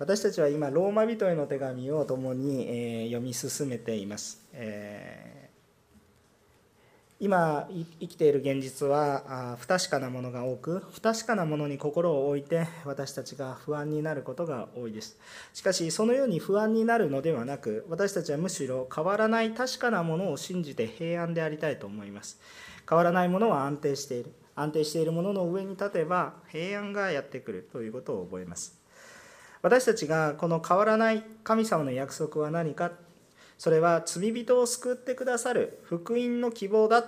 私たちは今ローマ人への手紙を共に、え読み進めています、え今生きている現実は不確かなものが多く不確かなものに心を置いて私たちが不安になることが多いです。しかしそのように不安になるのではなく私たちはむしろ変わらない確かなものを信じて平安でありたいと思います。変わらないものは安定している。安定しているものの上に立てば平安がやってくるということを覚えます。私たちがこの変わらない神様の約束は何か？それは罪人を救ってくださる福音の希望だ。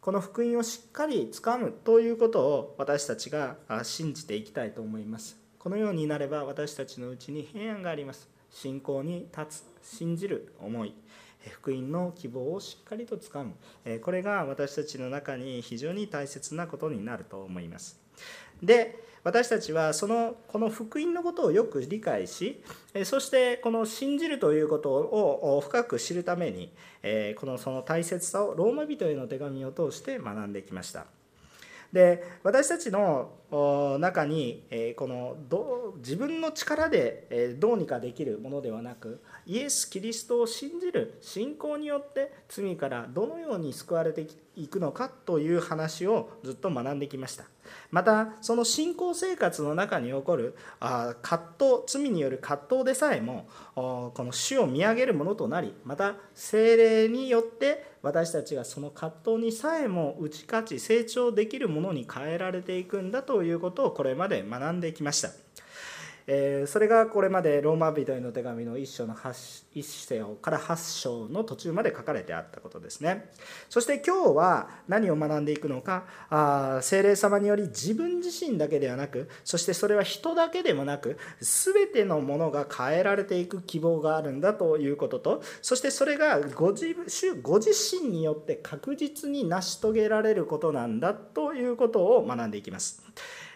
この福音をしっかりつかむということを私たちが信じていきたいと思います。このようになれば私たちのうちに平安があります。信仰に立つ信じる思い福音の希望をしっかりとつかむ。これが私たちの中に非常に大切なことになると思います。で私たちはそのこの福音のことをよく理解しそしてこの信じるということを深く知るためにこのその大切さをローマ人への手紙を通して学んできました。で私たちの中にこの自分の力でどうにかできるものではなくイエス・キリストを信じる信仰によって罪からどのように救われていくのかという話をずっと学んできましたまたその信仰生活の中に起こる葛藤罪による葛藤でさえもこの主を見上げるものとなりまた精霊によって私たちがその葛藤にさえも打ち勝ち成長できるものに変えられていくんだということをこれまで学んできました。えそれがこれまでローマ人への手紙の1章の1章から8章の途中まで書かれてあったことですねそして今日は何を学んでいくのかあ精霊様により自分自身だけではなくそしてそれは人だけでもなく全てのものが変えられていく希望があるんだということとそしてそれがご自ご自身によって確実に成し遂げられることなんだということを学んでいきます。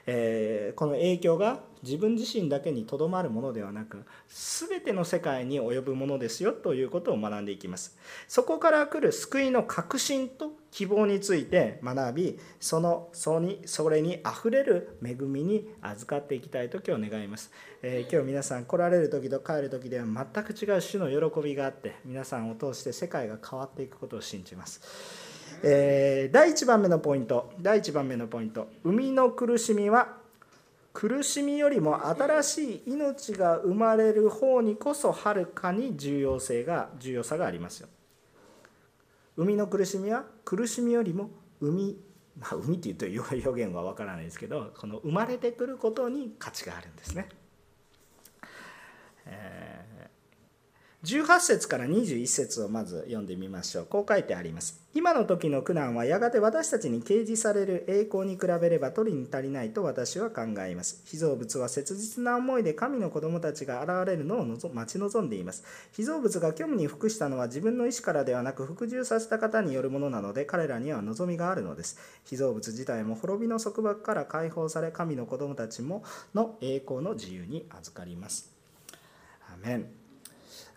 えー、この影響が自分自身だけにとどまるものではなく全ての世界に及ぶものですよということを学んでいきます。そこから来る救いの確信と希望について学びそのそにそれにあふれる恵みに預かっていきたいと今日願います、えー、今日皆さん来られる時と帰る時では全く違う種の喜びがあって皆さんを通して世界が変わっていくことを信じます。えー、第1番目のポイント。第1番目のポイント。生みの苦しみは苦しみよりも新しい命が生まれる方にこそはるかに重要性が重要さがありますよ。生みの苦しみは苦しみよりも生みまあ、海っていうと表現は分からないですけどこの生まれてくることに価値があるんですね。えー18節から21節をまず読んでみましょう。こう書いてあります。今の時の苦難はやがて私たちに掲示される栄光に比べれば取りに足りないと私は考えます。被造物は切実な思いで神の子供たちが現れるのを待ち望んでいます。被造物が虚無に服したのは自分の意思からではなく服従させた方によるものなので彼らには望みがあるのです。被造物自体も滅びの束縛から解放され神の子供たちもの栄光の自由に預かります。アメン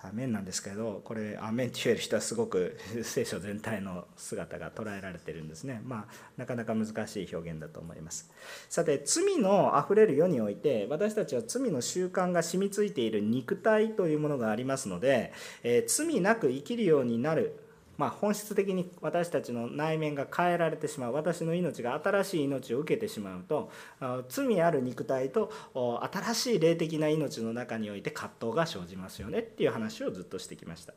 アメンなんですけどこれアメンって言える人はすごく 聖書全体の姿が捉えられてるんですね。まあなかなか難しい表現だと思います。さて罪のあふれる世において私たちは罪の習慣が染みついている肉体というものがありますので、えー、罪なく生きるようになるまあ、本質的に私たちの内面が変えられてしまう私の命が新しい命を受けてしまうと罪ある肉体と新しい霊的な命の中において葛藤が生じますよねっていう話をずっとしてきました。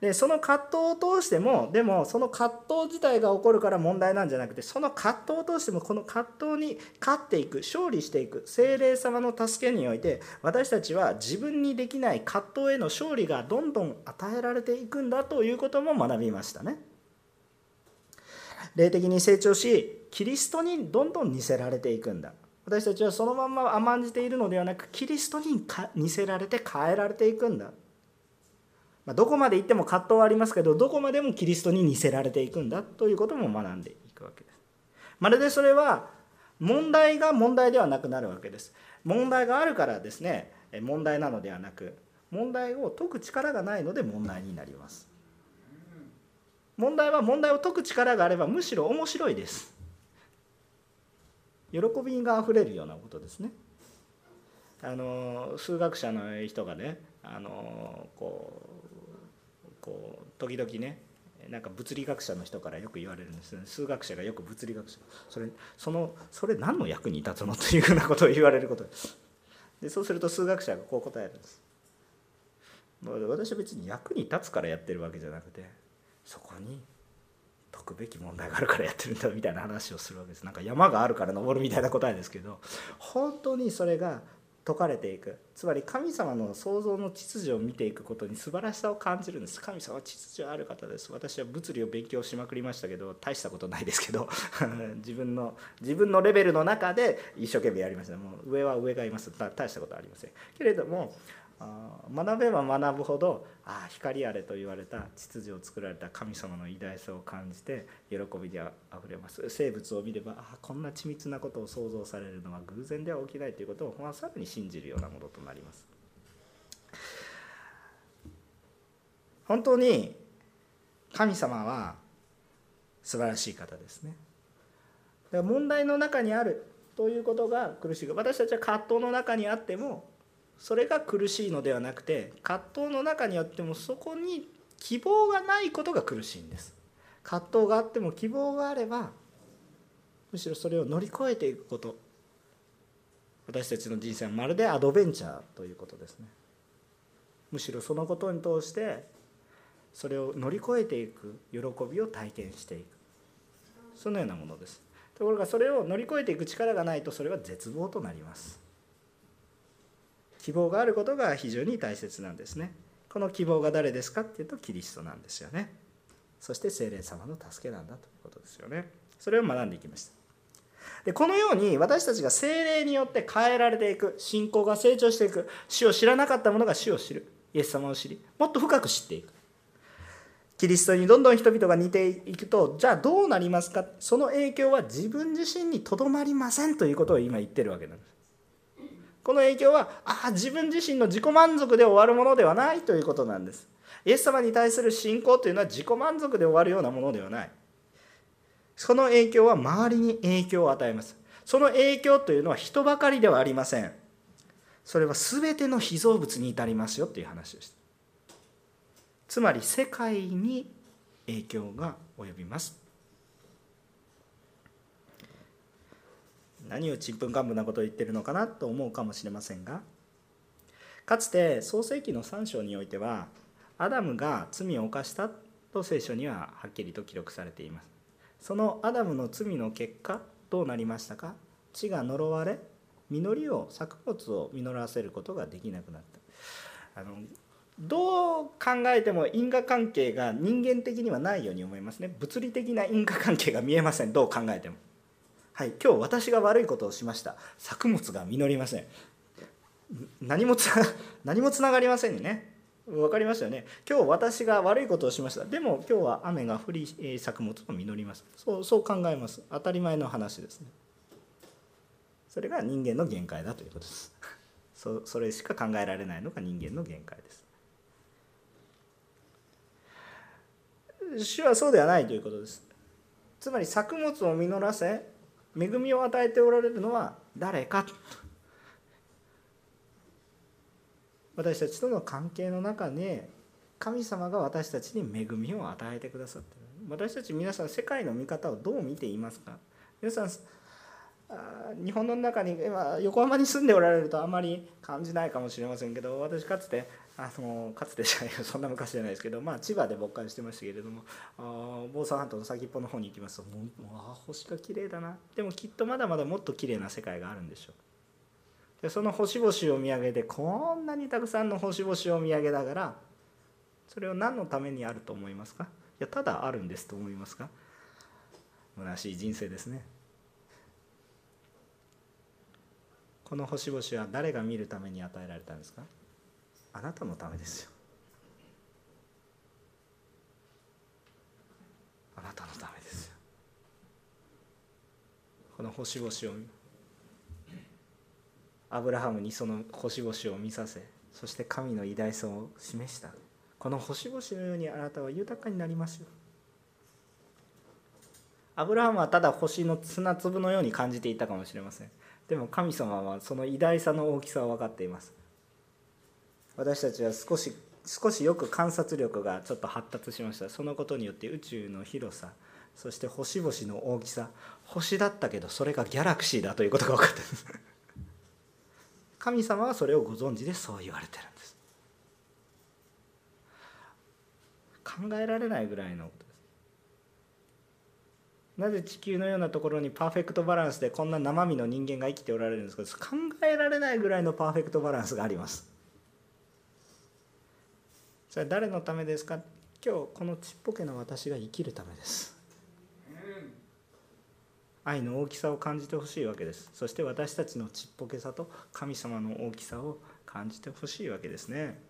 でその葛藤を通してもでもその葛藤自体が起こるから問題なんじゃなくてその葛藤を通してもこの葛藤に勝っていく勝利していく精霊様の助けにおいて私たちは自分にできない葛藤への勝利がどんどん与えられていくんだということも学びましたね。霊的に成長しキリストにどんどん似せられていくんだ私たちはそのまま甘んじているのではなくキリストに似せられて変えられていくんだまあ、どこまで行っても葛藤はありますけどどこまでもキリストに似せられていくんだということも学んでいくわけです。まるでそれは問題が問題ではなくなるわけです。問題があるからですね問題なのではなく問題を解く力がないので問題になります。問題は問題を解く力があればむしろ面白いです。喜びがあふれるようなことですね。あの数学者の人がねあのこうこう時々ねなんか物理学者の人からよく言われるんですね。数学者がよく物理学者。それそのそれ何の役に立つのというふうなことを言われること。ですでそうすると数学者がこう答えるんです。私は別に役に立つからやってるわけじゃなくてそこに解くべき問題があるからやってるんだみたいな話をするわけです。なんか山があるから登るみたいな答えですけど本当にそれが解かれていく。つまり神様の創造の秩序を見ていくことに素晴らしさを感じるんです。神様は秩序ある方です。私は物理を勉強しまくりましたけど大したことないですけど 自分の自分のレベルの中で一生懸命やりました。もう上は上がいます。大したことはありません。けれども学べば学ぶほどああ光あれと言われた秩序を作られた神様の偉大さを感じて喜びであふれます。生物を見ればああこんな緻密なことを想像されるのは偶然では起きないということを、まあ、さらに信じるようなものとなります。本当に神様は素晴らしい方ですね。問題の中にあるということが苦しい。私たちは葛藤の中にあってもそれが苦しいのではなくて葛藤の中にあってもそこに希望がないことが苦しいんです。葛藤があっても希望があればむしろそれを乗り越えていくこと。私たちの人生はまるでアドベンチャーということですね。むしろそのことに通してそれを乗り越えていく喜びを体験していく。そのようなものです。ところがそれを乗り越えていく力がないとそれは絶望となります。希望があることが非常に大切なんですね。この希望が誰ですかっていうとキリストなんですよね。そして聖霊様の助けなんだということですよね。それを学んでいきました。でこのように私たちが精霊によって変えられていく信仰が成長していく死を知らなかった者が死を知るイエス様を知りもっと深く知っていく。キリストにどんどん人々が似ていくとじゃあどうなりますか？その影響は自分自身にとどまりませんということを今言ってるわけなんです。この影響はああ自分自身の自己満足で終わるものではないということなんです。イエス様に対する信仰というのは自己満足で終わるようなものではない。その影響は周りに影響を与えます。その影響というのは人ばかりではありません。それは全ての被造物に至りますよという話をした。つまり世界に影響が及びます。何をちんぷんかんぷんなことを言ってるのかなと思うかもしれませんが。かつて創世紀の3章においてはアダムが罪を犯したと聖書にははっきりと記録されています。そのアダムの罪の結果どうなりましたか？地が呪われ実りを作物を実らせることができなくなった。あのどう考えても因果関係が人間的にはないように思いますね。物理的な因果関係が見えません。どう考えても。はい今日私が悪いことをしました。作物が実りません。何もつ 何もつながりませんね。分かりましたよね。今日私が悪いことをしました。でも今日は雨が降り作物が実ります。そうそう考えます。当たり前の話ですね。それが人間の限界だということです。そそれしか考えられないのが人間の限界です。主はそうではないということです。つまり作物を実らせ恵みを与えておられるのは誰か私たちとの関係の中に神様が私たちに恵みを与えてくださってる。私たち皆さん世界の見方をどう見ていますか。皆さん日本の中に今横浜に住んでおられるとあまり感じないかもしれませんけど私かつてあのかつてじゃないそんな昔じゃないですけど、まあ、千葉で牧会してましたけれどもあ房総半島の先っぽの方に行きますともうあ星が綺麗だな。でもきっとまだまだもっと綺麗な世界があるんでしょう。でその星々を見上げてこんなにたくさんの星々を見上げながらそれを何のためにあると思いますか？いやただあるんですと思いますか？虚しい人生ですね。この星々は誰が見るために与えられたんですか？あなたのためですよ。あなたのためですよ。この星々をアブラハムにその星々を見させそして神の偉大さを示した。この星々のようにあなたは豊かになりますよ。アブラハムはただ星の砂粒のように感じていたかもしれません。でも神様はその偉大さの大きさを分かっています。私たちは少し少しよく観察力がちょっと発達しました。そのことによって宇宙の広さそして星々の大きさ星だったけどそれがギャラクシーだということが分かってるんです神様はそれをご存知でそう言われてるんです。考えられないぐらいのことです。なぜ地球のようなところにパーフェクトバランスでこんな生身の人間が生きておられるんですか。考えられないぐらいのパーフェクトバランスがあります。それは誰のためですか？今日このちっぽけな私が生きるためです。愛の大きさを感じてほしいわけです。そして私たちのちっぽけさと神様の大きさを感じてほしいわけですね。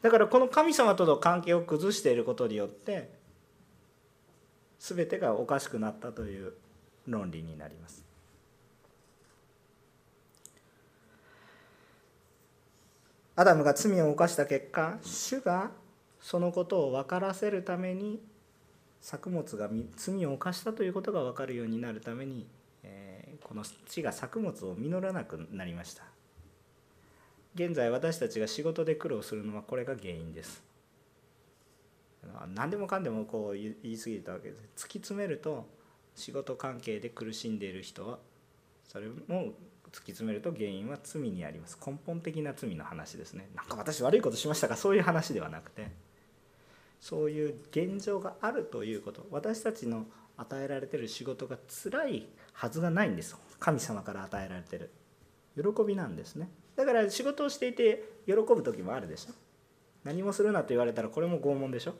だからこの神様との関係を崩していることによって全てがおかしくなったという論理になります。アダムが罪を犯した結果主がそのことを分からせるために作物が罪を犯したということが分かるようになるために、え、この地が作物を実らなくなりました。現在私たちが仕事で苦労するのはこれが原因です。何でもかんでもこう言い過ぎたわけです。突き詰めると仕事関係で苦しんでいる人はそれも突き詰めると原因は罪にあります。根本的な罪の話ですね。なんか私悪いことしましたか？そういう話ではなくて。そういう現状があるということ。私たちの与えられてる仕事が辛いはずがないんです神様から与えられてる。喜びなんですね。だから仕事をしていて喜ぶ時もあるでしょ。何もするなと言われたらこれも拷問でしょ。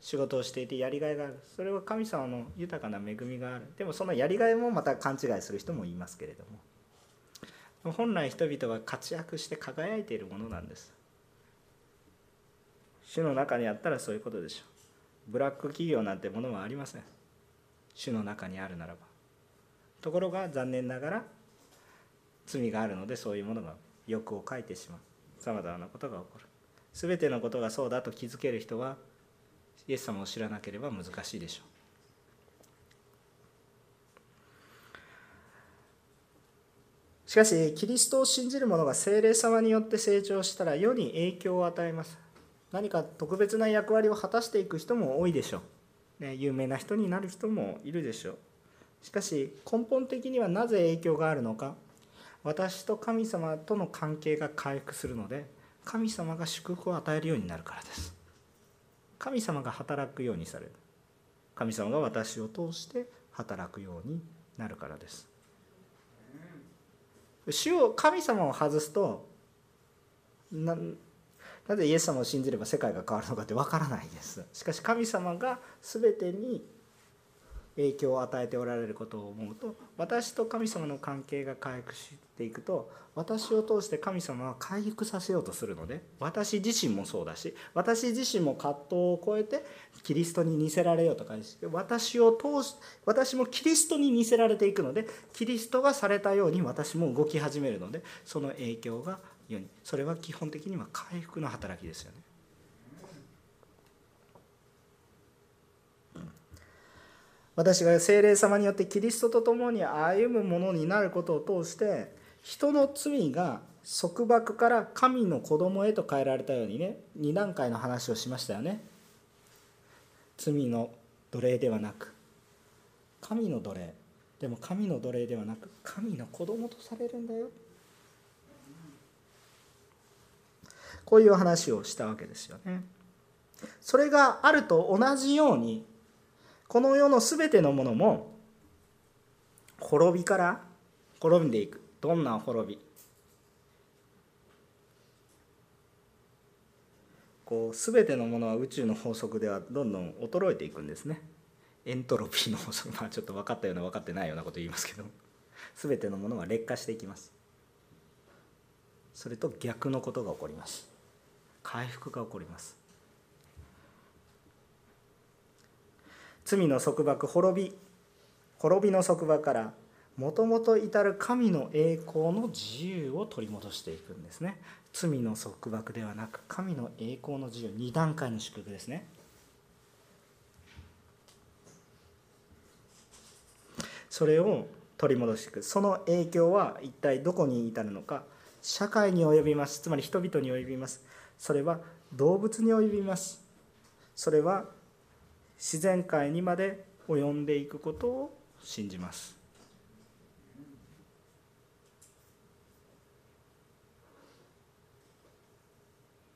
仕事をしていてやりがいがある。それは神様の豊かな恵みがある。でもそのやりがいもまた勘違いする人もいますけれども。本来人々は活躍して輝いているものなんです。主の中にあったらそういうことでしょう。ブラック企業なんてものはありません。主の中にあるならば。ところが残念ながら罪があるのでそういうものが欲を書いてしまう。さまざまなことが起こる。全てのことがそうだと気づける人はイエス様を知らなければ難しいでしょう。しかしキリストを信じる者が精霊様によって成長したら世に影響を与えます。何か特別な役割を果たしていく人も多いでしょう、ね、有名な人になる人もいるでしょう。しかし根本的にはなぜ影響があるのか。私と神様との関係が回復するので神様が祝福を与えるようになるからです。神様が働くようにされる。神様が私を通して働くようになるからです。主を神様を外すとなぜイエス様を信じれば世界が変わるのかってわからないです。しかし神様が全てに影響を与えておられることを思うと私と神様の関係が回復していくと私を通して神様は回復させようとするので私自身もそうだし私自身も葛藤を超えてキリストに似せられようとか私を通し私もキリストに似せられていくのでキリストがされたように私も動き始めるのでその影響がようにそれは基本的には回復の働きですよね。私が精霊様によってキリストと共に歩むものになることを通して人の罪が束縛から神の子供へと変えられたようにね2段階の話をしましたよね。罪の奴隷ではなく神の奴隷。でも神の奴隷ではなく神の子供とされるんだよ。こういう話をしたわけですよね。それがあると同じようにこの世の全てのものも滅びから滅んでいく。どんな滅び？こう全てのものは宇宙の法則ではどんどん衰えていくんですね。エントロピーの法則。まあちょっと分かったような分かってないようなこと言いますけど。全てのものは劣化していきます。それと逆のことが起こります。回復が起こります。罪の束縛滅び滅びの束縛からもともと至る神の栄光の自由を取り戻していくんですね。罪の束縛ではなく神の栄光の自由2段階の祝福ですね。それを取り戻していく。その影響は一体どこに至るのか。社会に及びます。つまり人々に及びます。それは動物に及びます。それは自然界にまで及んでいくことを信じます。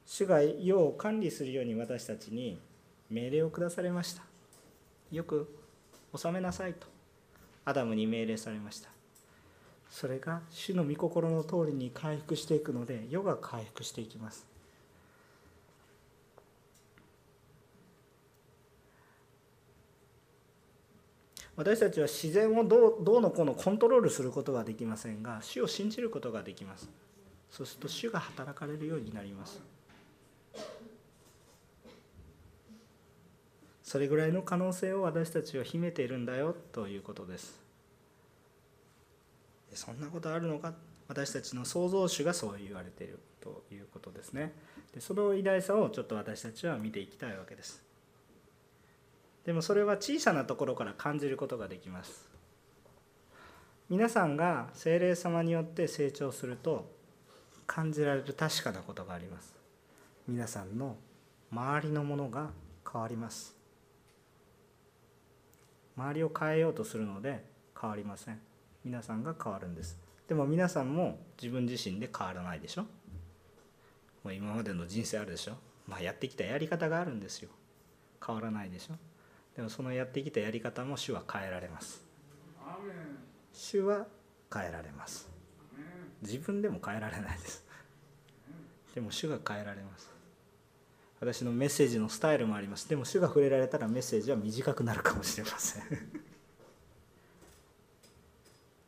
主が世を管理するように私たちに命令を下されました。よく収めなさいと。アダムに命令されました。それが主の御心の通りに回復していくので世が回復していきます。私たちは自然をどうどうのこうのコントロールすることはできませんが主を信じることができます。そうすると主が働かれるようになります。それぐらいの可能性を私たちは秘めているんだよということです。そんなことあるのか？私たちの創造主がそう言われているということですね。でその偉大さをちょっと私たちは見ていきたいわけです。でもそれは小さなところから感じることができます。皆さんが精霊様によって成長すると感じられる確かなことがあります。皆さんの周りのものが変わります。周りを変えようとするので変わりません。皆さんが変わるんです。でも皆さんも自分自身で変わらないでしょ。もう今までの人生あるでしょ。まあやってきたやり方があるんですよ。変わらないでしょ。でもそのやってきたやり方も主は変えられます。主は変えられます。自分でも変えられないです。でも主が変えられます。私のメッセージのスタイルもあります。でも主が触れられたらメッセージは短くなるかもしれません。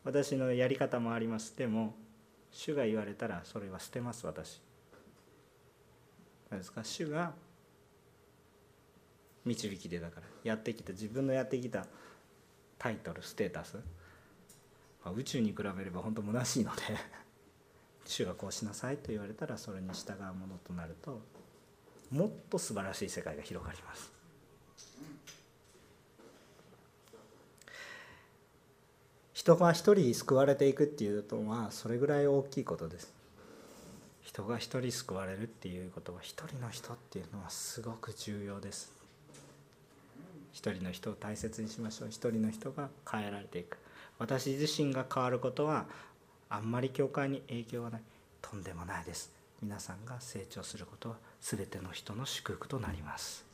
私のやり方もありますでも主が言われたらそれは捨てます私。何ですか？主が導きでだからやってきた自分のやってきたタイトルステータス、まあ、宇宙に比べれば本当虚しいので 主がこうしなさいと言われたらそれに従うものとなるともっと素晴らしい世界が広がります。人が一人救われていくっていうのはそれぐらい大きいことです。人が一人救われるっていうことは一人の人っていうのはすごく重要です。一人の人を大切にしましょう。一人の人が変えられていく。私自身が変わることはあんまり教会に影響はない。とんでもないです。皆さんが成長することは全ての人の祝福となります。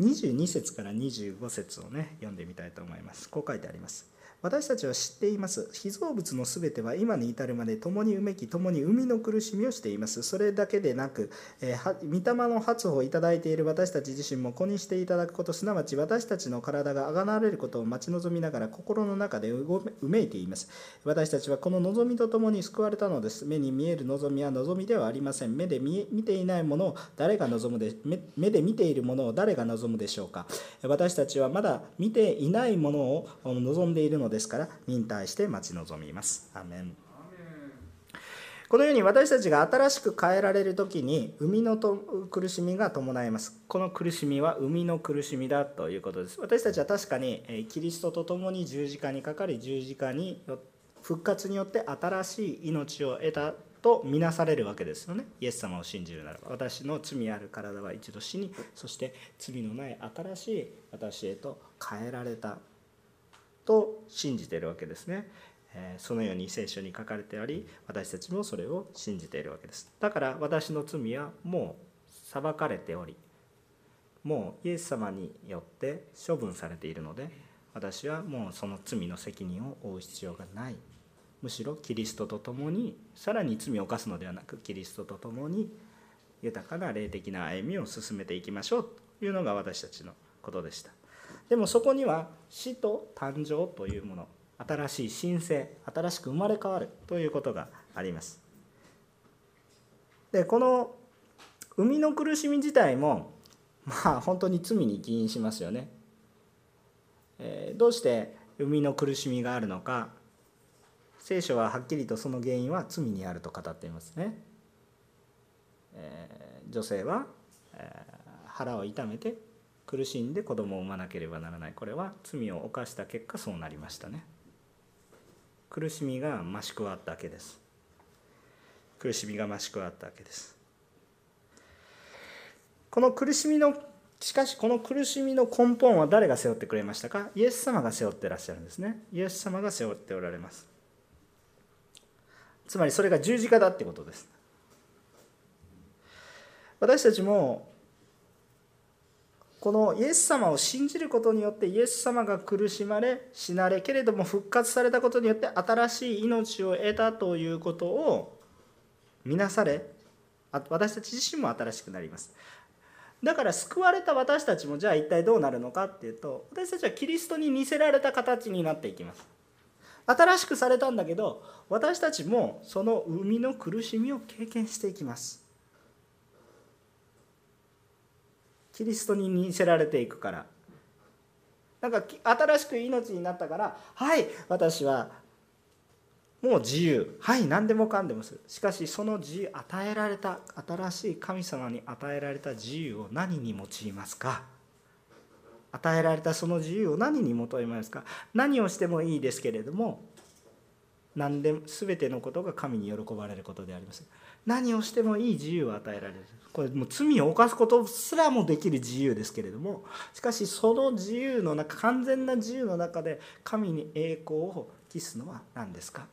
22節から25節をね読んでみたいと思います。こう書いてあります。私たちは知っています。被造物のすべては今に至るまで共にうめき、共に生みの苦しみをしています。それだけでなく、えー、御霊の発歩をいただいている私たち自身も子にしていただくこと、すなわち私たちの体があがなわれることを待ち望みながら心の中でうめいています。私たちはこの望みとともに救われたのです。目に見える望みは望みではありません。目で見ていないものを誰が望むで目で見ているものを誰が望むでしょうか。私たちはまだ見ていないものを望んでいるのですですから忍耐して待ち望みます。アメンこのように私たちが新しく変えられる時に生みのと苦しみが伴います。この苦しみは生みの苦しみだということです。私たちは確かにキリストと共に十字架にかかり十字架に復活によって新しい命を得たと見なされるわけですよねイエス様を信じるならば私の罪ある体は一度死にそして罪のない新しい私へと変えられたと信じているわけですね。そのように聖書に書かれてあり私たちもそれを信じているわけです。だから私の罪はもう裁かれておりもうイエス様によって処分されているので私はもうその罪の責任を負う必要がない。むしろキリストと共にさらに罪を犯すのではなくキリストと共に豊かな霊的な歩みを進めていきましょう。というのが私たちのことでした。でもそこには死と誕生というもの新しい新生新しく生まれ変わるということがあります。でこの生みの苦しみ自体もまあ本当に罪に起因しますよね、えー、どうして生みの苦しみがあるのか聖書ははっきりとその原因は罪にあると語っていますね、えー、女性は、えー、腹を痛めて苦しんで子供を産まなければならない。これは罪を犯した結果そうなりましたね。苦しみが増し加わったわけです。苦しみが増し加わったわけです。この苦しみのしかしこの苦しみの根本は誰が背負ってくれましたか？イエス様が背負ってらっしゃるんですね。イエス様が背負っておられます。つまりそれが十字架だってことです。私たちもこのイエス様を信じることによってイエス様が苦しまれ死なれけれども復活されたことによって新しい命を得たということを見なされ私たち自身も新しくなります。だから救われた私たちもじゃあ一体どうなるのかっていうと私たちはキリストに似せられた形になっていきます。新しくされたんだけど私たちもその生みの苦しみを経験していきます。キリストに似せられていくから。なんか新しく命になったからはい私はもう自由。はい何でもかんでもする。しかしその自由与えられた新しい神様に与えられた自由を何に用いますか？与えられたその自由を何に求めますか？何をしてもいいですけれども何でも全てのことが神に喜ばれることであります。何をしてもいい自由を与えられる。これもう罪を犯すことすらもできる自由ですけれどもしかしその自由の中完全な自由の中で神に栄光を期すのは何ですか？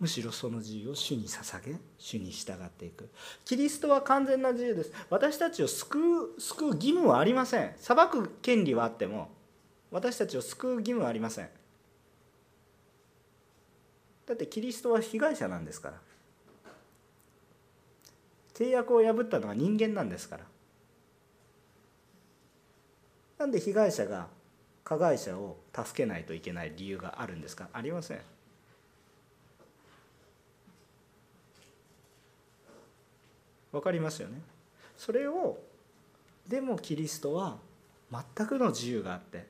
むしろその自由を主に捧げ主に従っていく。キリストは完全な自由です。私たちを救う救う義務はありません。裁く権利はあっても私たちを救う義務はありません。だってキリストは被害者なんですから。契約を破ったのは人間なんですから。なんで被害者が加害者を助けないといけない理由があるんですか？ありません。わかりますよね？それをでもキリストは全くの自由があって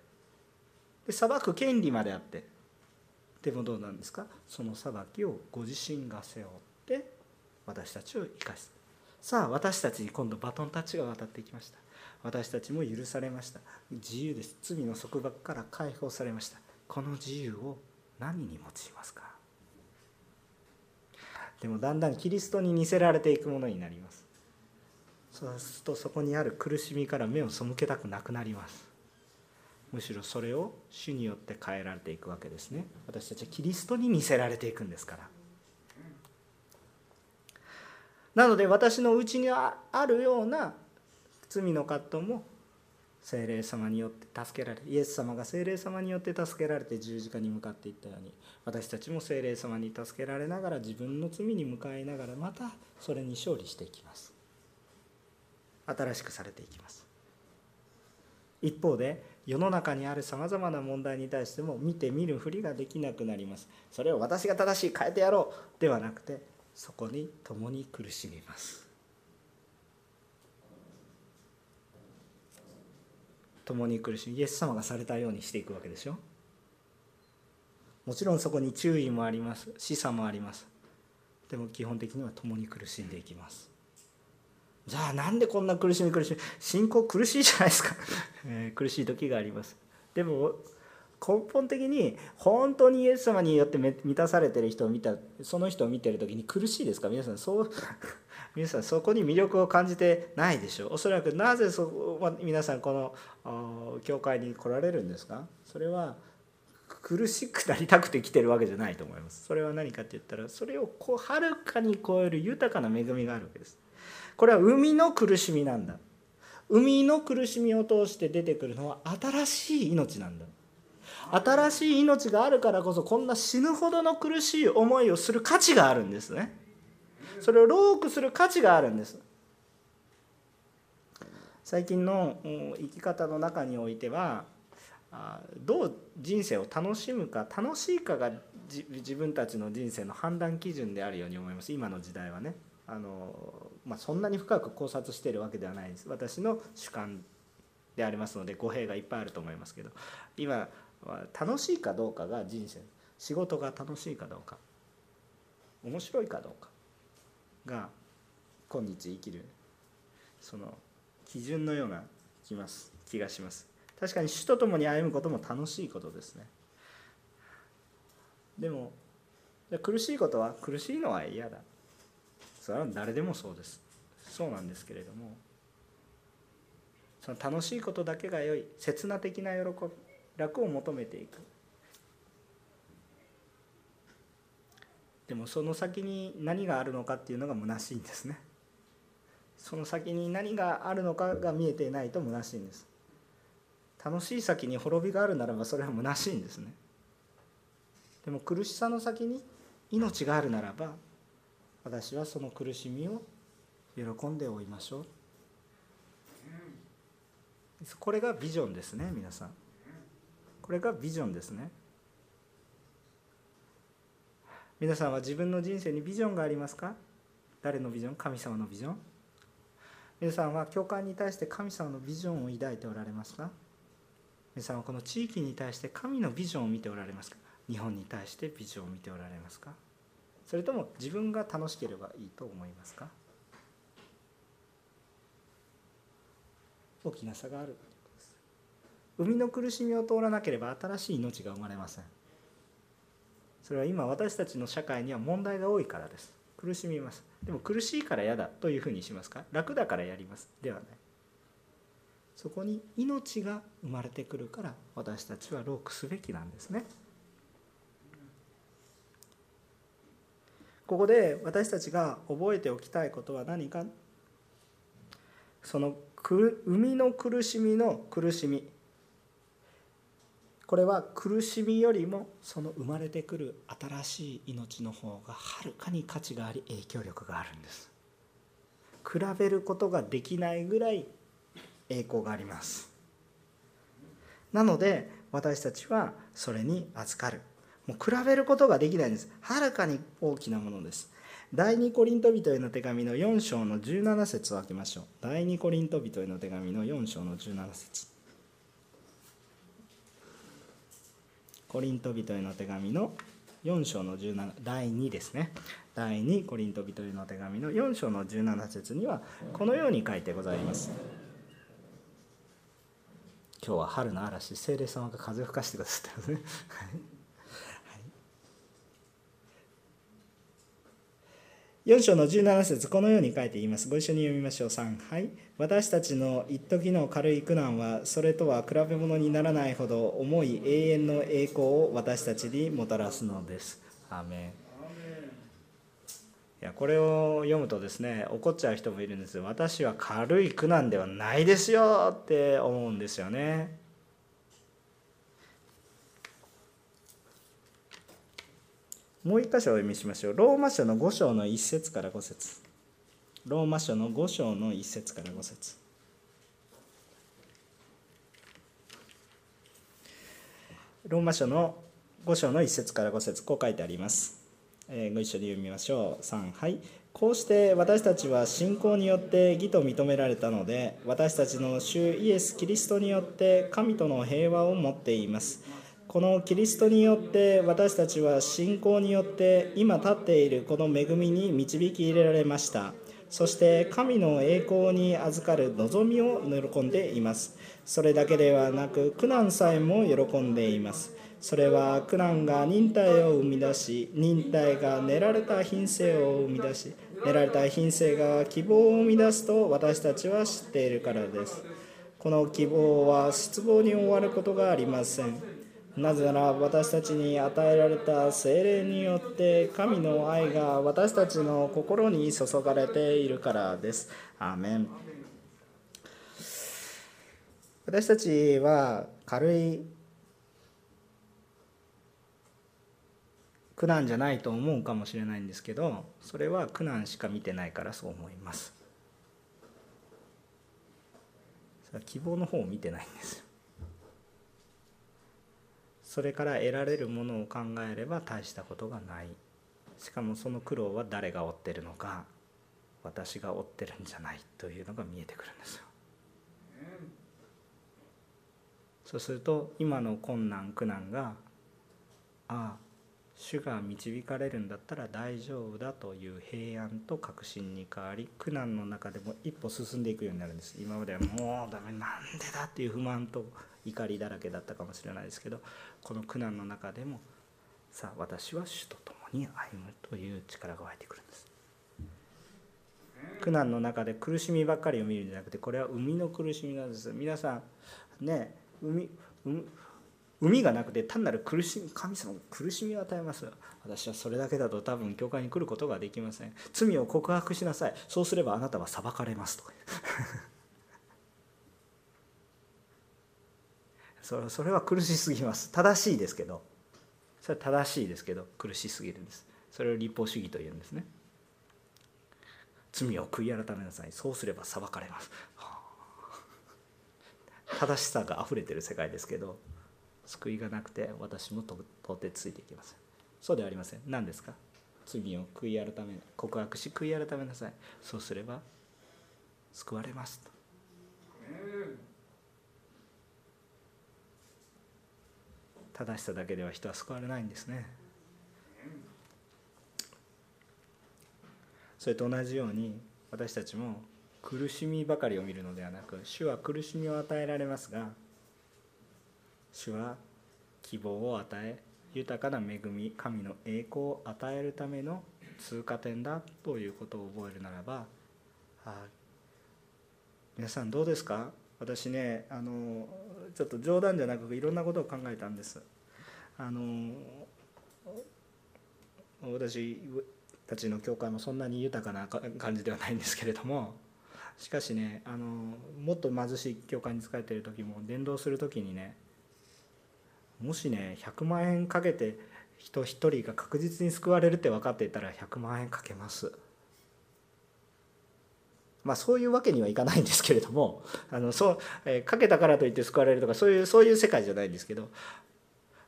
で裁く権利まであってでもどうなんですか？その裁きをご自身が背負って私たちを生かす。さあ私たちに今度バトンタッチが渡っていきました。私たちも許されました。自由です。罪の束縛から解放されました。この自由を何に用いますか？でもだんだんキリストに似せられていくものになります。そうするとそこにある苦しみから目を背けたくなくなります。むしろそれを主によって変えられていくわけですね。私たちはキリストに似せられていくんですから。なので私のうちにあるような罪の葛藤も精霊様によって助けられイエス様が精霊様によって助けられて十字架に向かっていったように私たちも精霊様に助けられながら自分の罪に向かいながらまたそれに勝利していきます。新しくされていきます。一方で世の中にあるさまざまな問題に対しても見て見るふりができなくなります。それを私が正しい変えてやろうではなくてそこに共に苦しみます。共に苦しみイエス様がされたようにしていくわけでしょ。もちろんそこに注意もあります。示唆もあります。でも基本的には共に苦しんでいきます。じゃあなんでこんな苦しみ苦しみ信仰苦しいじゃないですか、えー、苦しい時があります。でも根本的に本当にイエス様によって満たされてる人を見たその人を見てる時に苦しいですか？皆さんそう 皆さんそこに魅力を感じてないでしょう。おそらくなぜそ、ま皆さんこの教会に来られるんですか？それは苦しくなりたくて来てるわけじゃないと思います。それは何かって言ったらそれをこうはるかに超える豊かな恵みがあるわけです。これは海の苦しみなんだ。海の苦しみを通して出てくるのは新しい命なんだ。新しい命があるからこそこんな死ぬほどの苦しい思いをする価値があるんですね。それをロークする価値があるんです。最近の生き方の中においてはどう人生を楽しむか楽しいかが自分たちの人生の判断基準であるように思います。今の時代はね。あの、まあ、そんなに深く考察しているわけではないです。私の主観でありますので語弊がいっぱいあると思いますけど。今楽しいかどうかが人生。仕事が楽しいかどうか。面白いかどうか。が今日生きる。その基準のようなきます。気がします。確かに主と共に歩むことも楽しいことですね。でも苦しいことは苦しいのは嫌だ。それは誰でもそうです。そうなんですけれども。その楽しいことだけが良い。刹那的な喜び。楽を求めていく。でもその先に何があるのかっていうのが虚しいんですね。その先に何があるのかが見えていないと虚しいんです。楽しい先に滅びがあるならばそれは虚しいんですね。でも苦しさの先に命があるならば私はその苦しみを喜んでおいましょう。これがビジョンですね皆さん。これがビジョンですね。皆さんは自分の人生にビジョンがありますか？誰のビジョン？神様のビジョン？皆さんは教会に対して神様のビジョンを抱いておられますか？皆さんはこの地域に対して神のビジョンを見ておられますか？日本に対してビジョンを見ておられますか？それとも自分が楽しければいいと思いますか？大きな差がある。生みの苦しみを通らなければ新しい命が生まれません。それは今私たちの社会には問題が多いからです。苦しみます。でも苦しいから嫌だというふうにしますか？楽だからやります。ではない。そこに命が生まれてくるから私たちはロークすべきなんですね。ここで私たちが覚えておきたいことは何か？その生みの苦しみの苦しみ。これは苦しみよりもその生まれてくる新しい命の方がはるかに価値があり影響力があるんです。比べることができないぐらい栄光があります。なので私たちはそれに預かる。もう比べることができないんです。はるかに大きなものです。第二コリント人への手紙の4章の17節を開けましょう。第二コリント人への手紙の4章の17節。コリント人への手紙の4章の17第2ですね第2コリント人への手紙の4章の17節にはこのように書いてございます今日は春の嵐精霊様が風を吹かしてくださったんですね4章の17節このように書いています。ご一緒に読みましょう。3。はい。私たちの一時の軽い苦難は、それとは比べ物にならないほど重い永遠の栄光を私たちにもたらすのです。アメン。いやこれを読むとですね怒っちゃう人もいるんです私は軽い苦難ではないですよって思うんですよねもう一箇所お読みしましょう。ローマ書の5章の1節から5節ローマ書の5章の1節から5節ローマ書の5章の1節から5節こう書いてあります。えー、ご一緒に読みましょう。3はいこうして私たちは信仰によって義と認められたので私たちの主イエス・キリストによって神との平和を持っています。このキリストによって私たちは信仰によって今立っているこの恵みに導き入れられましたそして神の栄光に預かる望みを喜んでいます。それだけではなく苦難さえも喜んでいます。それは苦難が忍耐を生み出し忍耐が練られた品性を生み出し練られた品性が希望を生み出すと私たちは知っているからです。この希望は失望に終わることがありません。なぜなら私たちに与えられた精霊によって神の愛が私たちの心に注がれているからです。アーメン。私たちは軽い苦難じゃないと思うかもしれないんですけどそれは苦難しか見てないからそう思います。希望の方を見てないんですよ。それから得られるものを考えれば大したことがない。しかもその苦労は誰が負ってるのか私が負ってるんじゃないというのが見えてくるんですよ。そうすると今の困難苦難がああ主が導かれるんだったら大丈夫だという平安と確信に変わり苦難の中でも一歩進んでいくようになるんです。今まではもうダメなんでだっていう不満と怒りだらけだったかもしれないですけどこの苦難の中でもさあ私は主と共に歩むという力が湧いてくるんです。苦難の中で苦しみばっかりを見るんじゃなくてこれは海の苦しみなんです。皆さんね海海がなくて単なる苦しみ神様が苦しみを与えます。私はそれだけだと多分教会に来ることができません。罪を告白しなさい。そうすればあなたは裁かれます。とそれそれは苦しすぎます。正しいですけど。それは正しいですけど苦しすぎるんです。それを立法主義というんですね。罪を悔い改めなさい。そうすれば裁かれます。正しさがあふれてる世界ですけど救いがなくて私も到底ついていきません。そうではありません。何ですか？罪を悔い改め告白し悔い改めなさい。そうすれば救われますと。正しさだけでは人は救われないんですね。それと同じように私たちも苦しみばかりを見るのではなく主は苦しみを与えられますが主は希望を与え豊かな恵み神の栄光を与えるための通過点だということを覚えるならば皆さんどうですか？私ねあのちょっと冗談じゃなくいろんなことを考えたんです。あの私たちの教会もそんなに豊かな感じではないんですけれどもしかしねあのもっと貧しい教会に仕えている時も伝道する時にねもしね100万円かけて人一人が確実に救われるって分かっていたら100万円かけます。まあそういうわけにはいかないんですけれども あのそう、えー、かけたからといって救われるとかそういうそういう世界じゃないんですけど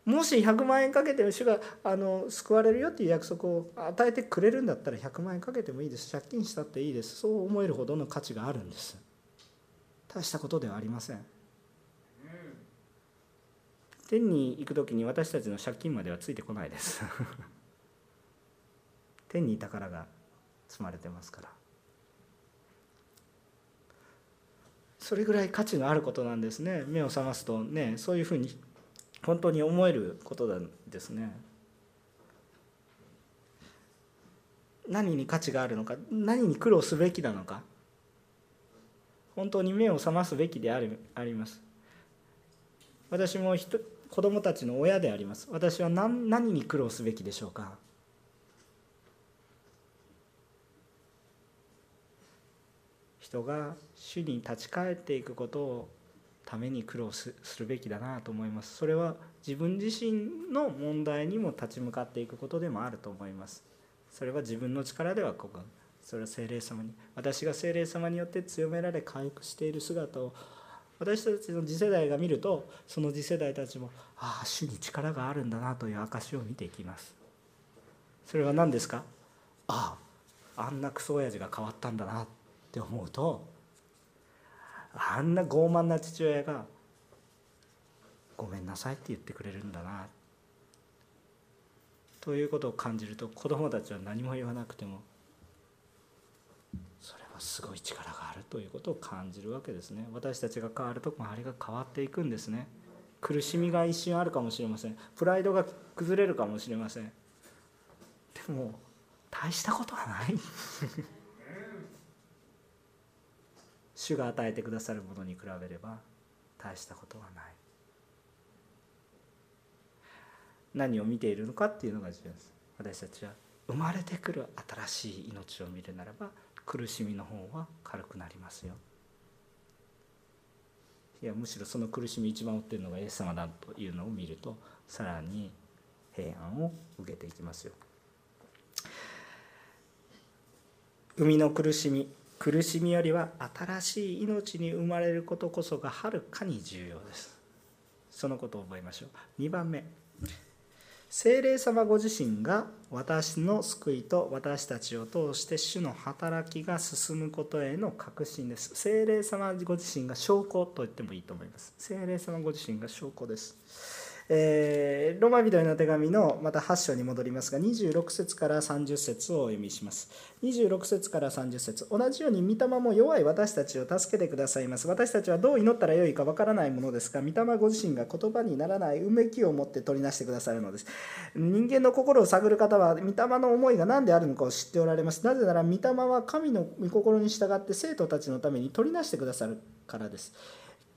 もし100万円かけて主があの救われるよっていう約束を与えてくれるんだったら100万円かけてもいいです。借金したっていいです。そう思えるほどの価値があるんです。大したことではありません。天に行く時に私たちの借金まではついてこないです。天に宝が積まれてますから。それぐらい価値のあることなんですね。目を覚ますとね。そういうふうに本当に思えることなんですね。何に価値があるのか何に苦労すべきなのか。本当に目を覚ますべきであるあります。私も子供たちの親であります。私は何何に苦労すべきでしょうか。人が主に立ち返っていくことをために苦労するべきだなと思います。それは自分自身の問題にも立ち向かっていくことでもあると思います。それは自分の力ではここそれは精霊様に私が精霊様によって強められ回復している姿を私たちの次世代が見るとその次世代たちもああ主に力があるんだなという証を見ていきます。それは何ですか？あああんなクソ親父が変わったんだな。ってって思うとあんな傲慢な父親がごめんなさいって言ってくれるんだなということを感じると子供たちは何も言わなくてもそれはすごい力があるということを感じるわけですね。私たちが変わると周りが変わっていくんですね。苦しみが一瞬あるかもしれません。プライドが崩れるかもしれません。でも大したことはない。主が与えてくださるものに比べれば大したことはない。何を見ているのかっていうのが重要です。私たちは生まれてくる新しい命を見るならば苦しみの方は軽くなりますよ。いやむしろその苦しみ一番負ってるのがイエス様だというのを見るとさらに平安を受けていきますよ。生みの苦しみ苦しみよりは新しい命に生まれることこそがはるかに重要ですそのことを覚えましょう2番目聖霊様ご自身が私の救いと私たちを通して主の働きが進むことへの確信です。聖霊様ご自身が証拠と言ってもいいと思います。聖霊様ご自身が証拠です。えー、ロマ人への手紙のまた8章に戻りますが26節から30節をお読みします。26節から30節同じように御霊も弱い私たちを助けてくださいます。私たちはどう祈ったらよいかわからないものですが御霊ご自身が言葉にならないうめきを持って取りなしてくださるのです。人間の心を探る方は御霊の思いが何であるのかを知っておられます。なぜなら御霊は神の御心に従って生徒たちのために取りなしてくださるからです。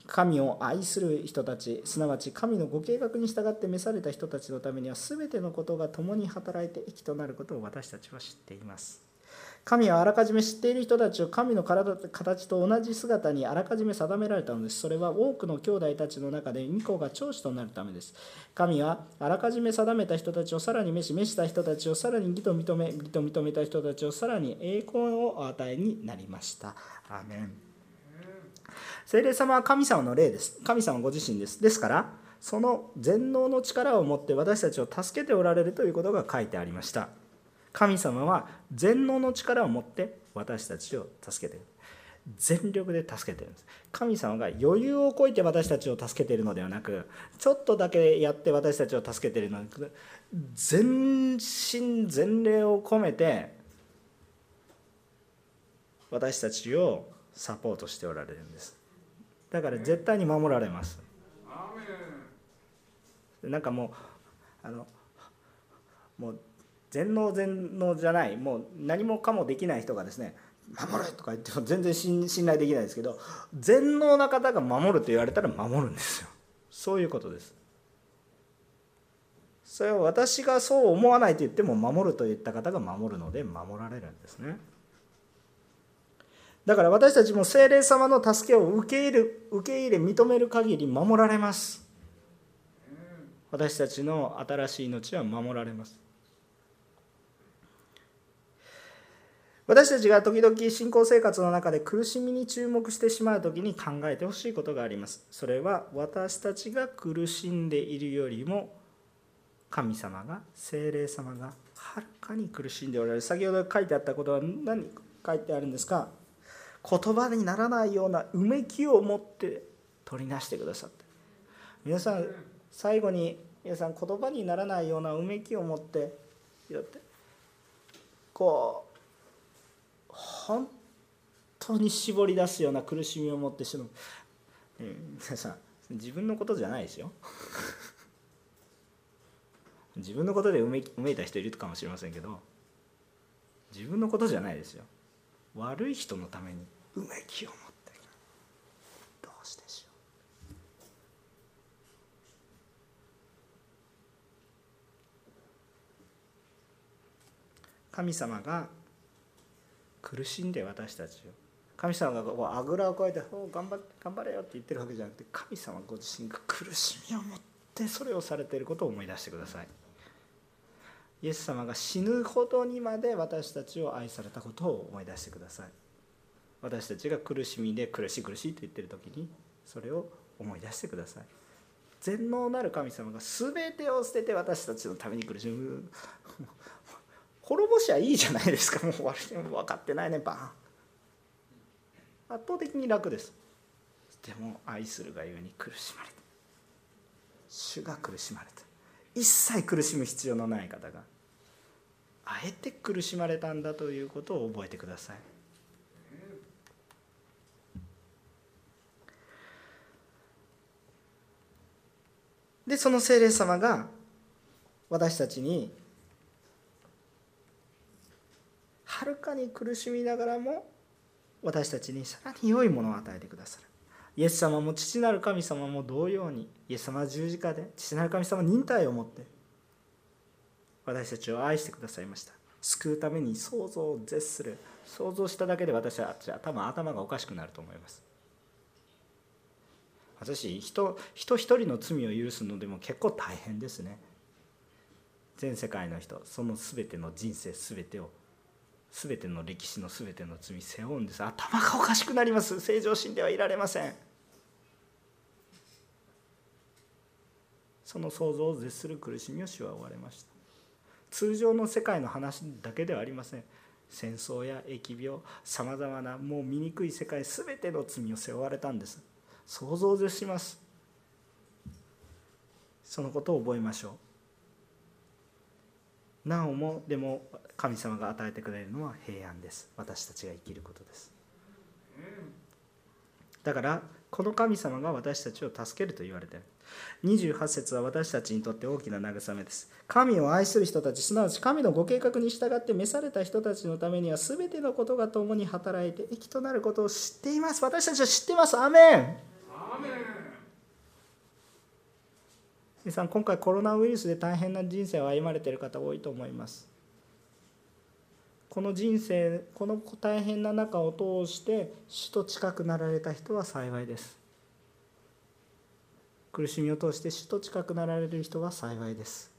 神を愛する人たちすなわち神のご計画に従って召された人たちのためには全てのことが共に働いて益となることを私たちは知っています。神はあらかじめ知っている人たちを神の体形と同じ姿にあらかじめ定められたのです。それは多くの兄弟たちの中で御子が長子となるためです。神はあらかじめ定めた人たちをさらに召し召した人たちをさらに義と認め義と認めた人たちをさらに栄光を与えになりました。アメン。聖霊様は神様の霊です。神様ご自身です。ですから、その全能の力を持って私たちを助けておられるということが書いてありました。神様は全能の力を持って私たちを助けている。全力で助けてるんです。神様が余裕をこいて私たちを助けているのではなく、ちょっとだけやって私たちを助けているのではなく、全身全霊を込めて私たちをサポートしておられるんです。だから絶対に守られます。なんかもうあのもう全能全能じゃないもう何もかもできない人がですね守れとか言っても全然信頼できないですけど全能な方が守ると言われたら守るんですよ。そういうことです。それは私がそう思わないと言っても守ると言った方が守るので守られるんですね。だから私たちも精霊様の助けを受け入れ受け入れ認める限り守られます。私たちの新しい命は守られます。私たちが時々信仰生活の中で苦しみに注目してしまう時に考えてほしいことがあります。それは私たちが苦しんでいるよりも神様が精霊様がはるかに苦しんでおられる。先ほど書いてあったことは何書いてあるんですか？言葉にならないようなうめきを持って取りなしてくださって。皆さん最後に皆さん言葉にならないようなうめきを持ってやって。こう本当に絞り出すような苦しみを持ってしまう、うん、皆さん自分のことじゃないですよ。自分のことでうめうめいた人いるかもしれませんけど自分のことじゃないですよ。悪い人のためにうめきを持って。どうしてしょう。神様が苦しんで私たちを。神様があぐらをこえて「お頑張頑張れよ」って言ってるわけじゃなくて神様ご自身が苦しみを持ってそれをされていることを思い出してください。イエス様が死ぬほどにまで私たちを愛されたことを思い出してください。私たちが苦しみで苦しい苦しいと言ってる時にそれを思い出してください。全能なる神様が全てを捨てて私たちのために苦しむ。滅ぼしはいいじゃないですか。もう分かってないねバン。圧倒的に楽です。でも愛するがゆえに苦しまれた主が苦しまれた一切苦しむ必要のない方があえて苦しまれたんだということを覚えてください。でその聖霊様が私たちにはるかに苦しみながらも私たちにさらに良いものを与えてくださる。イエス様も父なる神様も同様にイエス様は十字架で父なる神様忍耐を持って私たちを愛してくださいました。救うために想像を絶する。想像しただけで私は多分頭がおかしくなると思います。私人人一人の罪を許すのでも結構大変ですね。全世界の人その全ての人生全てを全ての歴史の全ての罪背負うんです。頭がおかしくなります。正常心ではいられません。その想像を絶する苦しみを主は追われました。通常の世界の話だけではありません。戦争や疫病さまざまなもう醜い世界全ての罪を背負われたんです。想像を絶します。そのことを覚えましょう。なおもでも神様が与えてくれるのは平安です。私たちが生きることです。だからこの神様が私たちを助けると言われている28節は私たちにとって大きな慰めです。神を愛する人たちすなわち神のご計画に従って召された人たちのためには全てのことが共に働いて益となることを知っています。私たちは知ってます。アメン。皆さん今回コロナウイルスで大変な人生を歩まれている方多いと思います。この人生この大変な中を通して主と近くなられた人は幸いです。苦しみを通して主と近くなられる人は幸いです。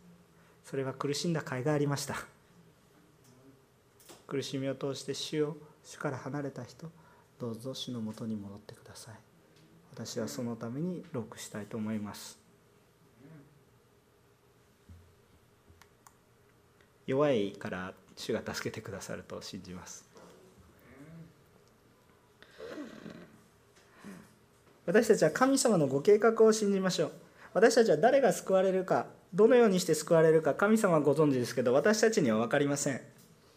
それは苦しんだ甲斐がありました。苦しみを通して主を主から離れた人どうぞ主のもとに戻ってください。私はそのためにロックしたいと思います。弱いから主が助けてくださると信じます。私たちは神様のご計画を信じましょう。私たちは誰が救われるかどのようにして救われるか神様はご存知ですけど私たちには分かりません。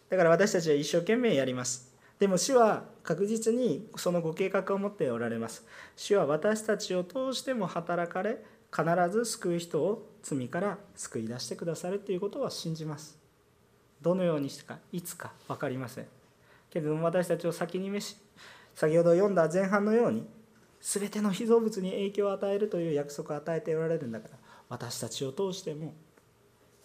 だから私たちは一生懸命やります。でも主は確実にそのご計画を持っておられます。主は私たちを通しても働かれ必ず救う人を罪から救い出してくださるということは信じます。どのようにしてかいつか分かりません。けれども私たちを先に召し先ほど読んだ前半のように全ての被造物に影響を与えるという約束を与えておられるんだから私たちを通しても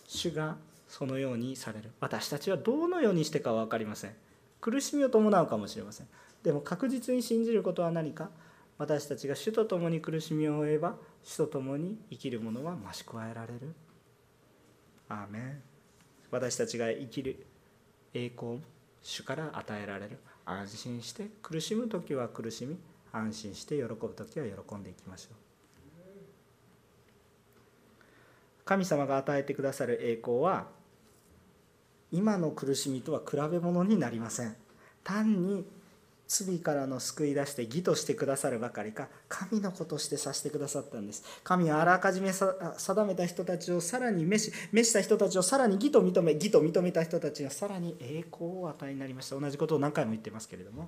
主がそのようにされる。私たちはどのようにしてかは分かりません。苦しみを伴うかもしれません。でも確実に信じることは何か。私たちが主と共に苦しみを負えば主と共に生きるものは増し加えられる。アーメン。私たちが生きる栄光主から与えられる。安心して苦しむ時は苦しみ。安心して喜ぶ時は喜んでいきましょう。神様が与えてくださる栄光は今の苦しみとは比べ物になりません。単に罪からの救い出して義としてくださるばかりか神の子としてさせてくださったんです。神はあらかじめ定めた人たちをさらに召し召した人たちをさらに義と認め義と認めた人たちがさらに栄光を与えになりました。同じことを何回も言ってますけれども。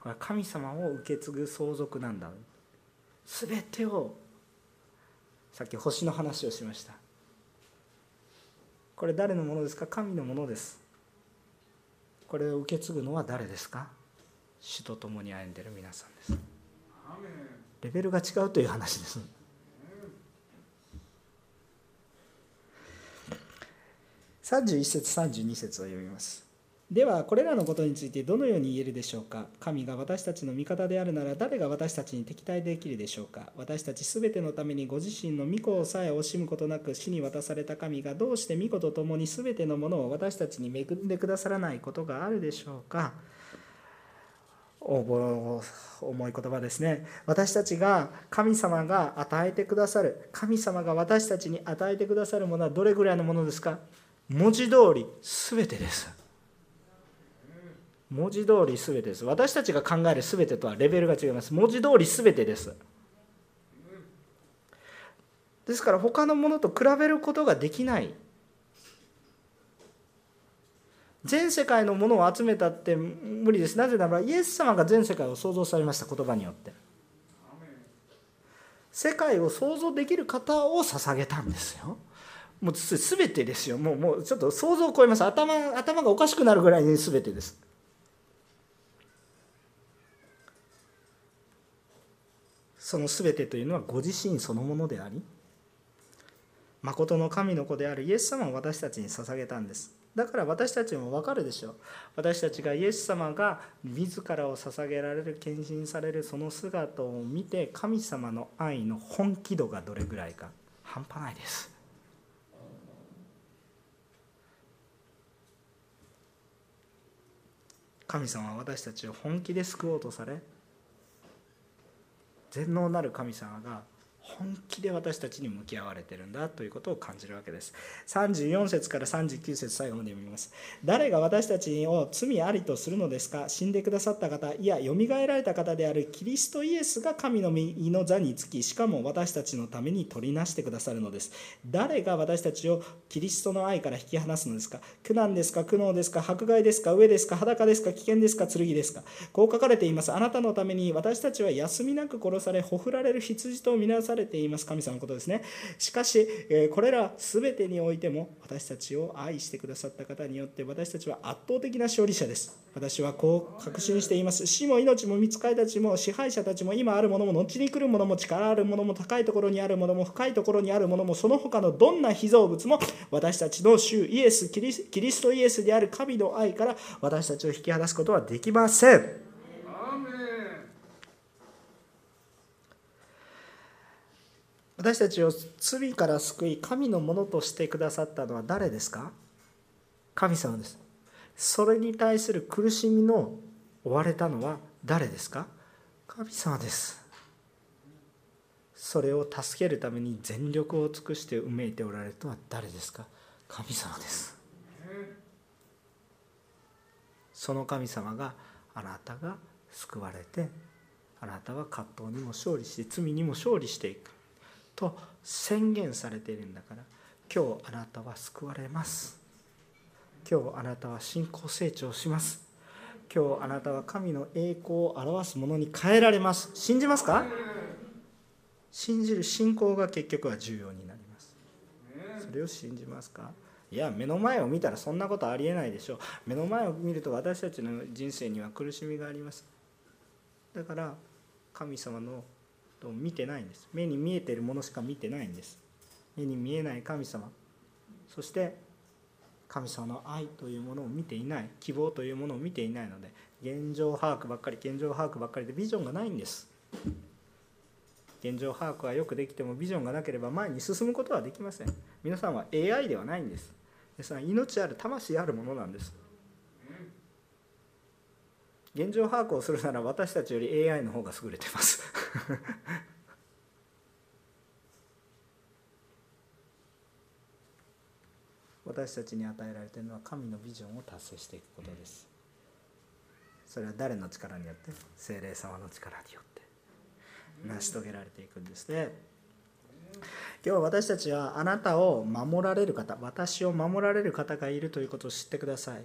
これは神様を受け継ぐ相続なんだ。全てをさっき星の話をしました。これ誰のものですか？神のものです。これを受け継ぐのは誰ですか？主と共に歩んでいる皆さんです。レベルが違うという話です。31節32節を読みます。ではこれらのことについてどのように言えるでしょうか？神が私たちの味方であるなら誰が私たちに敵対できるでしょうか？私たちすべてのためにご自身の御子をさえ惜しむことなく死に渡された神がどうして御子と共にすべてのものを私たちに恵んでくださらないことがあるでしょうか？重い言葉ですね。私たちが神様が与えてくださる神様が私たちに与えてくださるものはどれぐらいのものですか？文字通り全てです。文字通り全てです。私たちが考える全てとはレベルが違います。文字通り全てです。ですから他のものと比べることができない。全世界のものを集めたって無理です。なぜならイエス様が全世界を創造されました。言葉によって。世界を創造できる方を捧げたんですよ。もう全てですよ。もうもうちょっと想像を超えます。頭頭がおかしくなるぐらいに全てです。その全てというのはご自身そのものであり誠の神の子であるイエス様を私たちに捧げたんです。だから私たちも分かるでしょう。私たちがイエス様が自らを捧げられる献身されるその姿を見て神様の愛の本気度がどれぐらいか。半端ないです。神様は私たちを本気で救おうとされ全能なる神様が本気で私たちに向き合われてるんだということを感じるわけです。34節から39節最後まで読みます。誰が私たちを罪ありとするのですか？死んでくださった方いやよみがえられた方であるキリストイエスが神の右の座につきしかも私たちのために取りなしてくださるのです。誰が私たちをキリストの愛から引き離すのですか？苦難ですか？苦悩ですか？迫害ですか？上ですか？裸ですか？危険ですか？剣ですか？こう書かれています。あなたのために私たちは休みなく殺されほふられる羊とみなされています神様のことですね。しかしこれら全てにおいても私たちを愛してくださった方によって私たちは圧倒的な勝利者です。私はこう確信しています。死も命も見つかりたちも支配者たちも今あるものも後に来るものも力あるものも高いところにあるものも深いところにあるものもその他のどんな被造物も私たちの主イエスキリストイエスである神の愛から私たちを引き離すことはできません。私たちを罪から救い神のものとしてくださったのは誰ですか？神様です。それに対する苦しみの追われたのは誰ですか？神様です。それを助けるために全力を尽くしてうめいておられるのは誰ですか？神様です。その神様があなたが救われてあなたは葛藤にも勝利して罪にも勝利していく。と宣言されているんだから今日あなたは救われます。今日あなたは信仰成長します。今日あなたは神の栄光を表すものに変えられます。信じますか？信じる信仰が結局は重要になります。それを信じますか？いや目の前を見たらそんなことありえないでしょう。目の前を見ると私たちの人生には苦しみがあります。だから神様のと見てないんです。目に見えてるものしか見てないんです。目に見えない神様。そして神様の愛というものを見ていない。希望というものを見ていないので現状把握ばっかり現状把握ばっかりでビジョンがないんです。現状把握はよくできてもビジョンがなければ前に進むことはできません。皆さんは AI ではないんです。皆さん命ある魂あるものなんです。現状把握をするなら私たちより AI の方が優れてます。私たちに与えられているのは神のビジョンを達成していくことです。それは誰の力によって？精霊様の力によって。成し遂げられていくんですね。今日私たちはあなたを守られる方私を守られる方がいるということを知ってください。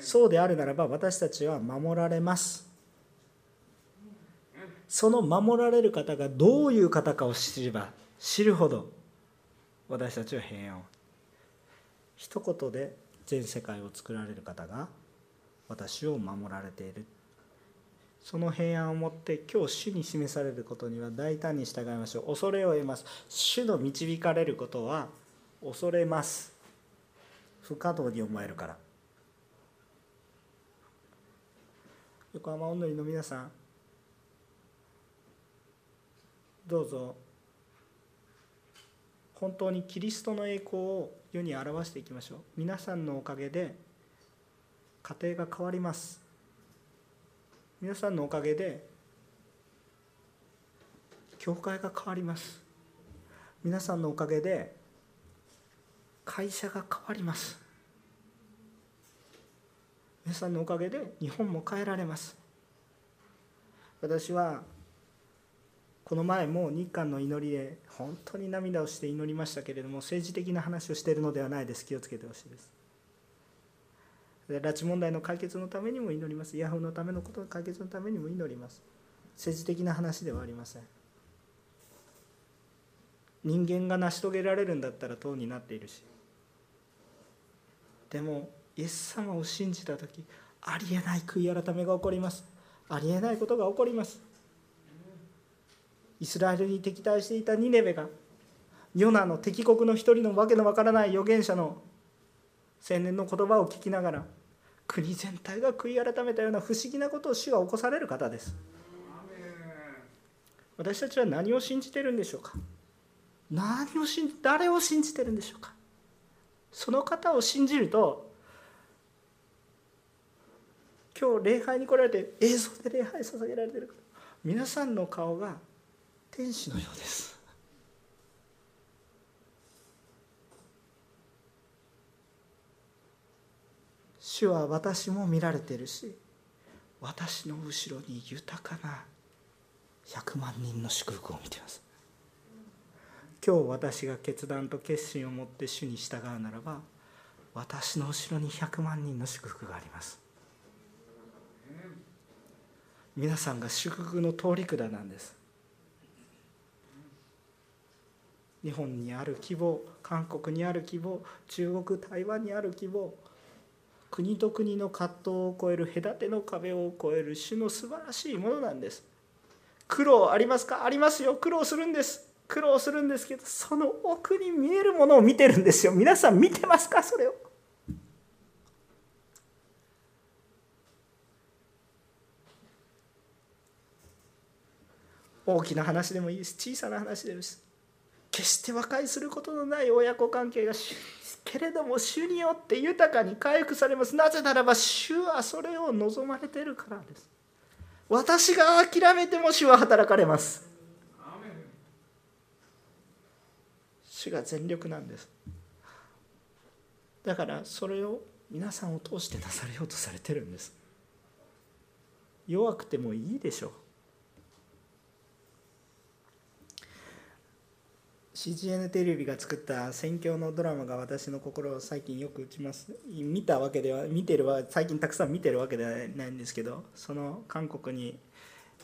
そうであるならば私たちは守られます。その守られる方がどういう方かを知れば知るほど私たちは平安を。一言で全世界を作られる方が私を守られている。その平安をもって今日主に示されることには大胆に従いましょう。恐れを得ます。主の導かれることは恐れます。不可能に思えるから。横浜おんのりの皆さんどうぞ本当にキリストの栄光を世に表していきましょう。皆さんのおかげで家庭が変わります。皆さんのおかげで教会が変わります。皆さんのおかげで会社が変わります。皆さんのおかげで日本も変えられます。私はこの前も日韓の祈りで本当に涙をして祈りましたけれども政治的な話をしているのではないです。気をつけてほしいです。拉致問題の解決のためにも祈ります。ヤホーのためのことの解決のためにも祈ります。政治的な話ではありません。人間が成し遂げられるんだったら党になっているし。でもイエス様を信じた時ありえない悔い改めが起こります。ありえないことが起こります。イスラエルに敵対していたニネベがヨナの敵国の一人のわけのわからない預言者の青年の言葉を聞きながら国全体が悔い改めたような不思議なことを主が起こされる方です。私たちは何を信じてるんでしょうか？何を信じ誰を信じてるんでしょうか？その方を信じると今日礼拝に来られて映像で礼拝捧げられてる皆さんの顔が天使のようです。主は私も見られてるし私の後ろに豊かな100万人の祝福を見ています。今日私が決断と決心を持って主に従うならば私の後ろに100万人の祝福があります。皆さんが祝福の通り管なんです。日本にある希望韓国にある希望中国台湾にある希望国と国の葛藤を超える隔ての壁を越える主の素晴らしいものなんです。苦労ありますか？ありますよ。苦労するんです。苦労するんですけどその奥に見えるものを見てるんですよ。皆さん見てますか？それを。大きな話でもいいです小さな話でもいいです決して和解することのない親子関係がけれども主によって豊かに回復されます。なぜならば主はそれを望まれているからです。私が諦めても主は働かれます。主が全力なんです。だからそれを皆さんを通してなされようとされてるんです。弱くてもいいでしょう。CGN テレビが作った宣教のドラマが私の心を最近よく打ちます。見たわけでは見てるは最近たくさん見てるわけではないんですけどその韓国に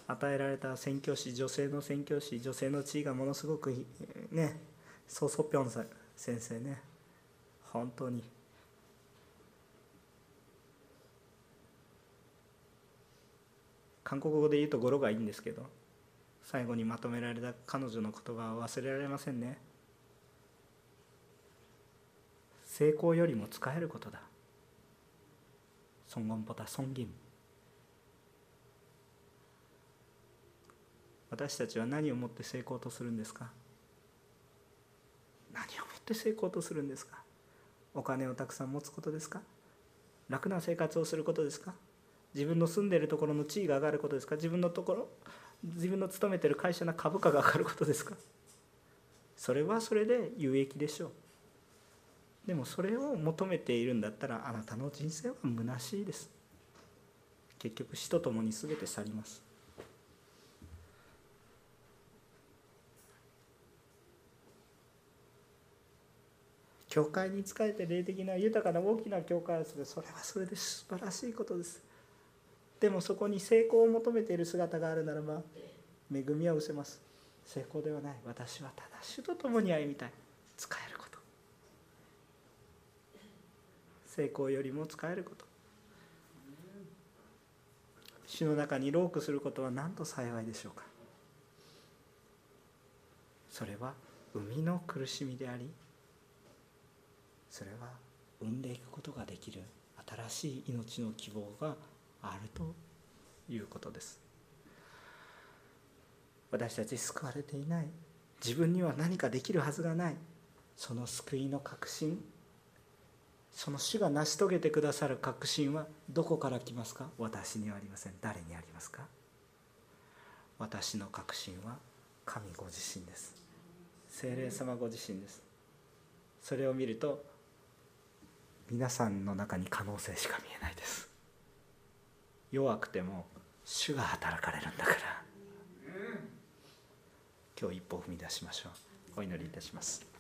与えられた宣教師女性の宣教師女性の地位がものすごくねソ・ソピョン先生ね。本当に。韓国語で言うと語呂がいいんですけど。最後にまとめられた彼女の言葉は忘れられませんね。成功よりも使えることだ。尊厳ボタ尊厳。私たちは何をもって成功とするんですか？何をもって成功とするんですか？お金をたくさん持つことですか？楽な生活をすることですか？自分の住んでいるところの地位が上がることですか？自分のところ自分の勤めてる会社の株価が上がることですか？それはそれで有益でしょう。でもそれを求めているんだったらあなたの人生は虚しいです。結局死とともに全て去ります。教会に仕えて霊的な豊かな大きな教会をするそれはそれで素晴らしいことです。でもそこに成功を求めている姿があるならば恵みは失せます。成功ではない。私はただ主と共に歩みたい。使えること。成功よりも使えること。主の中にロークすることは何と幸いでしょうか。それは生みの苦しみでありそれは生んでいくことができる新しい命の希望があるということです。私たち救われていない。自分には何かできるはずがない。その救いの確信。その主が成し遂げてくださる確信はどこから来ますか？私にはありません。誰にありますか？私の確信は神ご自身です。精霊様ご自身です。それを見ると皆さんの中に可能性しか見えないです。弱くても主が働かれるんだから。今日一歩踏み出しましょう。お祈りいたします。